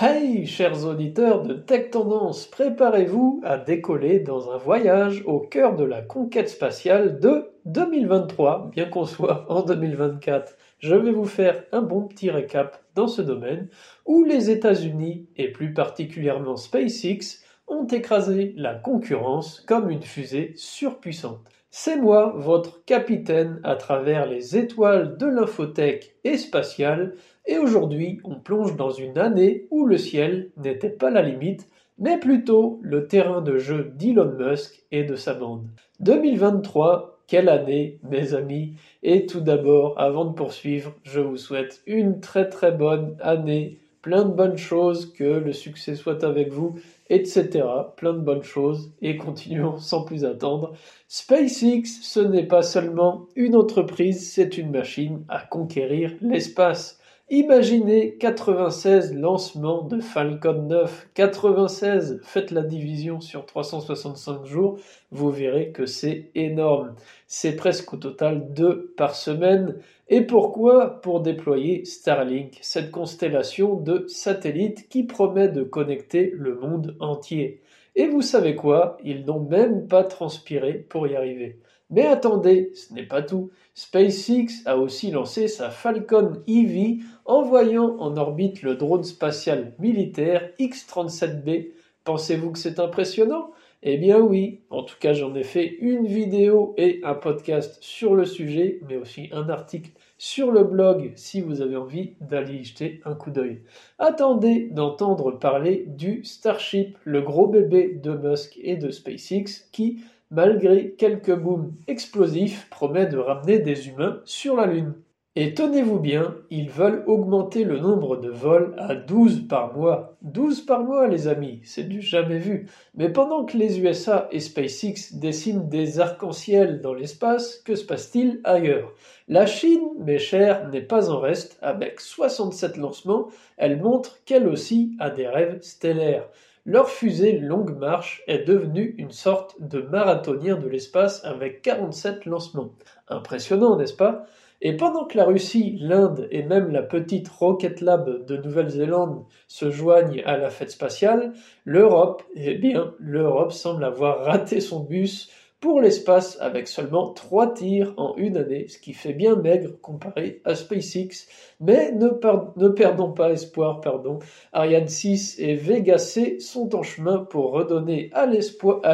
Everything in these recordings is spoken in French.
Hey, chers auditeurs de Tech Tendance, préparez-vous à décoller dans un voyage au cœur de la conquête spatiale de 2023, bien qu'on soit en 2024. Je vais vous faire un bon petit récap dans ce domaine où les États-Unis et plus particulièrement SpaceX ont écrasé la concurrence comme une fusée surpuissante. C'est moi, votre capitaine à travers les étoiles de l'infotech et spatiale, et aujourd'hui on plonge dans une année où le ciel n'était pas la limite, mais plutôt le terrain de jeu d'Elon Musk et de sa bande. 2023, quelle année, mes amis Et tout d'abord, avant de poursuivre, je vous souhaite une très très bonne année, plein de bonnes choses, que le succès soit avec vous etc. Plein de bonnes choses et continuons sans plus attendre. SpaceX, ce n'est pas seulement une entreprise, c'est une machine à conquérir l'espace. Imaginez 96 lancements de Falcon 9. 96, faites la division sur 365 jours, vous verrez que c'est énorme. C'est presque au total deux par semaine. Et pourquoi? Pour déployer Starlink, cette constellation de satellites qui promet de connecter le monde entier. Et vous savez quoi? Ils n'ont même pas transpiré pour y arriver. Mais attendez, ce n'est pas tout. SpaceX a aussi lancé sa Falcon Heavy, envoyant en orbite le drone spatial militaire X-37B. Pensez-vous que c'est impressionnant? Eh bien oui, en tout cas j'en ai fait une vidéo et un podcast sur le sujet, mais aussi un article sur le blog si vous avez envie d'aller y jeter un coup d'œil. Attendez d'entendre parler du Starship, le gros bébé de Musk et de SpaceX qui malgré quelques booms explosifs, promet de ramener des humains sur la Lune. Et tenez-vous bien, ils veulent augmenter le nombre de vols à 12 par mois. 12 par mois, les amis, c'est du jamais vu. Mais pendant que les USA et SpaceX dessinent des arcs-en-ciel dans l'espace, que se passe-t-il ailleurs? La Chine, mes chers, n'est pas en reste. Avec 67 lancements, elle montre qu'elle aussi a des rêves stellaires. Leur fusée Longue Marche est devenue une sorte de marathonien de l'espace avec 47 lancements. Impressionnant, n'est-ce pas? Et pendant que la Russie, l'Inde et même la petite Rocket Lab de Nouvelle-Zélande se joignent à la fête spatiale, l'Europe, eh bien, l'Europe semble avoir raté son bus pour l'espace avec seulement 3 tirs en une année, ce qui fait bien maigre comparé à SpaceX. Mais ne, perdons pas espoir, pardon. Ariane 6 et Vega C sont en chemin pour redonner à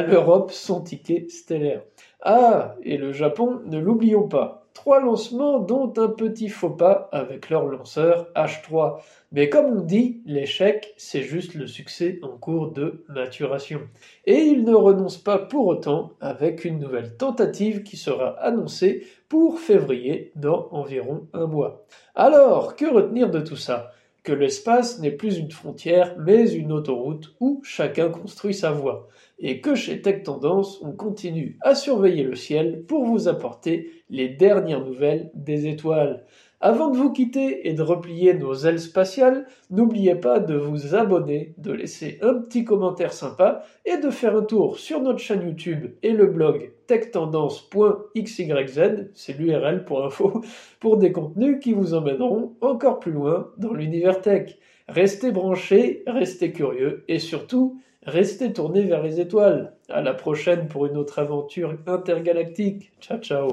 l'Europe son ticket stellaire. Ah, et le Japon, ne l'oublions pas. Trois lancements dont un petit faux pas avec leur lanceur H3. Mais comme on dit, l'échec, c'est juste le succès en cours de maturation. Et ils ne renoncent pas pour autant avec une nouvelle tentative qui sera annoncée pour février dans environ un mois. Alors, que retenir de tout ça? Que l'espace n'est plus une frontière, mais une autoroute où chacun construit sa voie, et que chez Tech Tendance, on continue à surveiller le ciel pour vous apporter les dernières nouvelles des étoiles. Avant de vous quitter et de replier nos ailes spatiales, n'oubliez pas de vous abonner, de laisser un petit commentaire sympa et de faire un tour sur notre chaîne YouTube et le blog techtendance.xyz, c'est l'URL pour info, pour des contenus qui vous emmèneront encore plus loin dans l'univers tech. Restez branchés, restez curieux et surtout, restez tournés vers les étoiles. À la prochaine pour une autre aventure intergalactique. Ciao ciao